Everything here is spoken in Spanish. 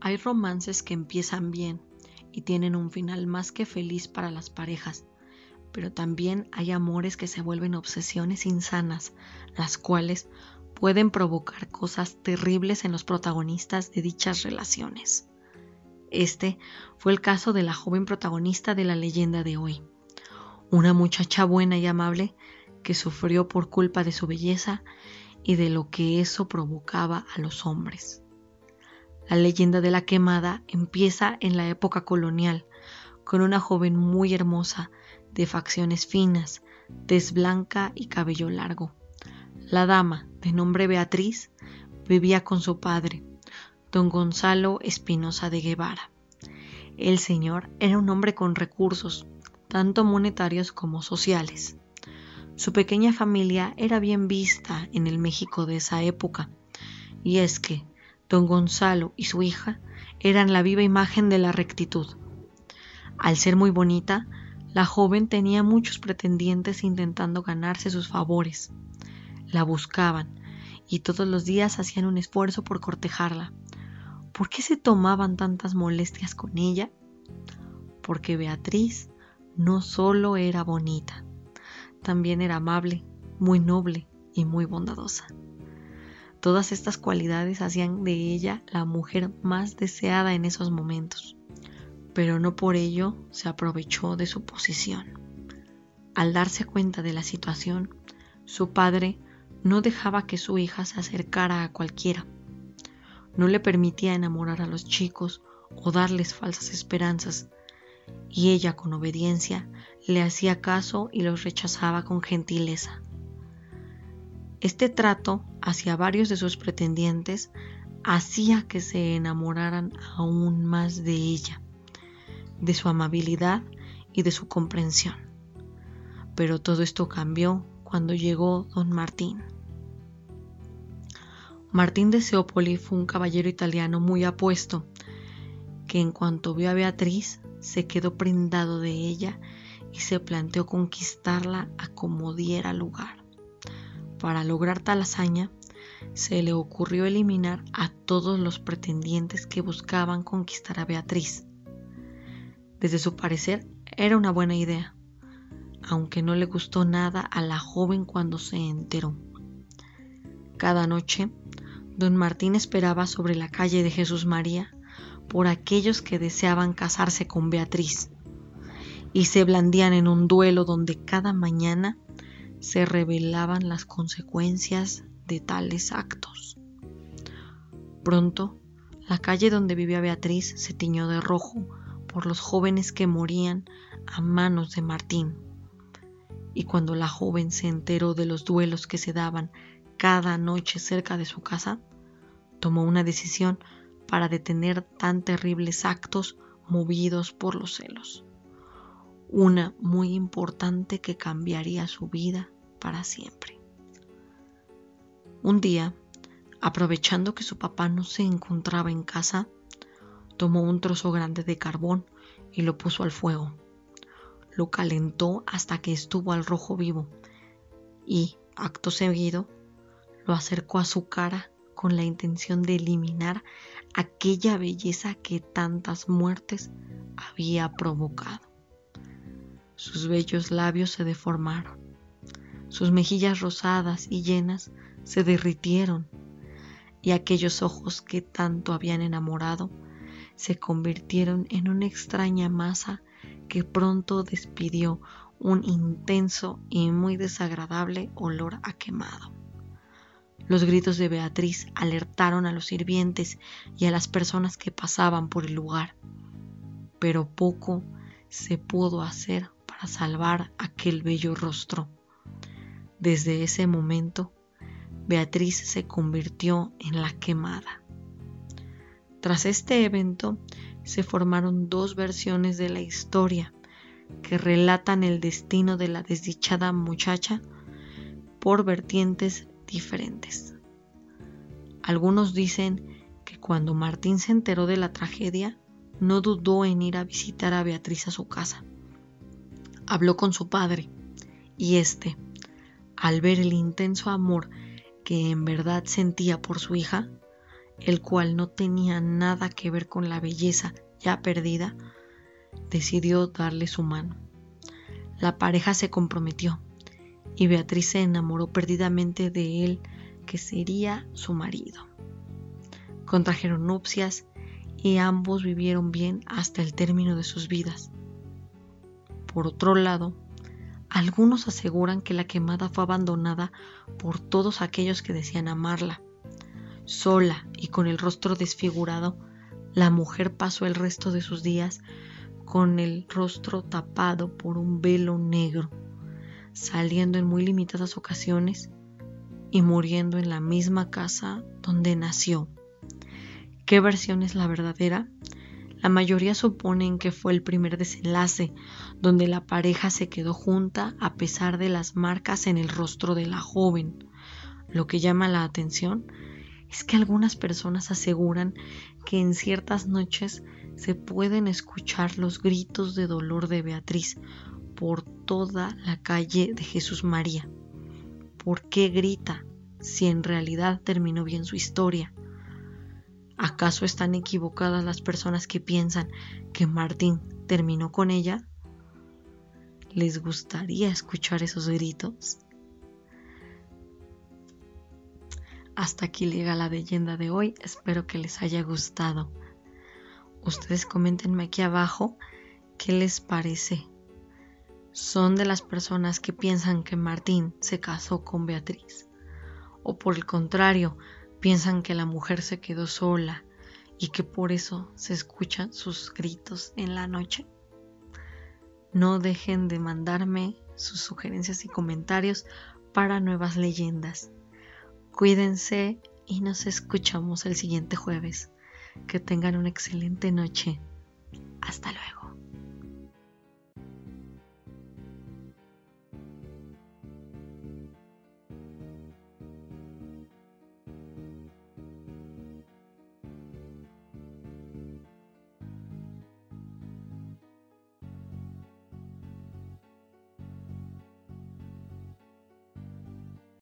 Hay romances que empiezan bien y tienen un final más que feliz para las parejas, pero también hay amores que se vuelven obsesiones insanas, las cuales pueden provocar cosas terribles en los protagonistas de dichas relaciones. Este fue el caso de la joven protagonista de la leyenda de hoy, una muchacha buena y amable que sufrió por culpa de su belleza y de lo que eso provocaba a los hombres. La leyenda de la quemada empieza en la época colonial, con una joven muy hermosa, de facciones finas, tez blanca y cabello largo. La dama, de nombre Beatriz, vivía con su padre, don Gonzalo Espinosa de Guevara. El señor era un hombre con recursos, tanto monetarios como sociales. Su pequeña familia era bien vista en el México de esa época, y es que, Don Gonzalo y su hija eran la viva imagen de la rectitud. Al ser muy bonita, la joven tenía muchos pretendientes intentando ganarse sus favores. La buscaban y todos los días hacían un esfuerzo por cortejarla. ¿Por qué se tomaban tantas molestias con ella? Porque Beatriz no solo era bonita, también era amable, muy noble y muy bondadosa. Todas estas cualidades hacían de ella la mujer más deseada en esos momentos, pero no por ello se aprovechó de su posición. Al darse cuenta de la situación, su padre no dejaba que su hija se acercara a cualquiera. No le permitía enamorar a los chicos o darles falsas esperanzas, y ella con obediencia le hacía caso y los rechazaba con gentileza. Este trato hacia varios de sus pretendientes hacía que se enamoraran aún más de ella, de su amabilidad y de su comprensión. Pero todo esto cambió cuando llegó don Martín. Martín de Seopoli fue un caballero italiano muy apuesto, que en cuanto vio a Beatriz se quedó prendado de ella y se planteó conquistarla a como diera lugar. Para lograr tal hazaña, se le ocurrió eliminar a todos los pretendientes que buscaban conquistar a Beatriz. Desde su parecer era una buena idea, aunque no le gustó nada a la joven cuando se enteró. Cada noche, don Martín esperaba sobre la calle de Jesús María por aquellos que deseaban casarse con Beatriz y se blandían en un duelo donde cada mañana se revelaban las consecuencias de tales actos. Pronto, la calle donde vivía Beatriz se tiñó de rojo por los jóvenes que morían a manos de Martín. Y cuando la joven se enteró de los duelos que se daban cada noche cerca de su casa, tomó una decisión para detener tan terribles actos movidos por los celos una muy importante que cambiaría su vida para siempre. Un día, aprovechando que su papá no se encontraba en casa, tomó un trozo grande de carbón y lo puso al fuego. Lo calentó hasta que estuvo al rojo vivo y, acto seguido, lo acercó a su cara con la intención de eliminar aquella belleza que tantas muertes había provocado. Sus bellos labios se deformaron. Sus mejillas rosadas y llenas se derritieron y aquellos ojos que tanto habían enamorado se convirtieron en una extraña masa que pronto despidió un intenso y muy desagradable olor a quemado. Los gritos de Beatriz alertaron a los sirvientes y a las personas que pasaban por el lugar, pero poco se pudo hacer a salvar aquel bello rostro. Desde ese momento, Beatriz se convirtió en la quemada. Tras este evento, se formaron dos versiones de la historia que relatan el destino de la desdichada muchacha por vertientes diferentes. Algunos dicen que cuando Martín se enteró de la tragedia, no dudó en ir a visitar a Beatriz a su casa habló con su padre y éste, al ver el intenso amor que en verdad sentía por su hija, el cual no tenía nada que ver con la belleza ya perdida, decidió darle su mano. La pareja se comprometió y Beatriz se enamoró perdidamente de él, que sería su marido. Contrajeron nupcias y ambos vivieron bien hasta el término de sus vidas. Por otro lado, algunos aseguran que la quemada fue abandonada por todos aquellos que decían amarla. Sola y con el rostro desfigurado, la mujer pasó el resto de sus días con el rostro tapado por un velo negro, saliendo en muy limitadas ocasiones y muriendo en la misma casa donde nació. ¿Qué versión es la verdadera? La mayoría suponen que fue el primer desenlace, donde la pareja se quedó junta a pesar de las marcas en el rostro de la joven. Lo que llama la atención es que algunas personas aseguran que en ciertas noches se pueden escuchar los gritos de dolor de Beatriz por toda la calle de Jesús María. ¿Por qué grita si en realidad terminó bien su historia? ¿Acaso están equivocadas las personas que piensan que Martín terminó con ella? ¿Les gustaría escuchar esos gritos? Hasta aquí llega la leyenda de hoy, espero que les haya gustado. Ustedes coméntenme aquí abajo qué les parece. ¿Son de las personas que piensan que Martín se casó con Beatriz? ¿O por el contrario, piensan que la mujer se quedó sola y que por eso se escuchan sus gritos en la noche? No dejen de mandarme sus sugerencias y comentarios para nuevas leyendas. Cuídense y nos escuchamos el siguiente jueves. Que tengan una excelente noche. Hasta luego.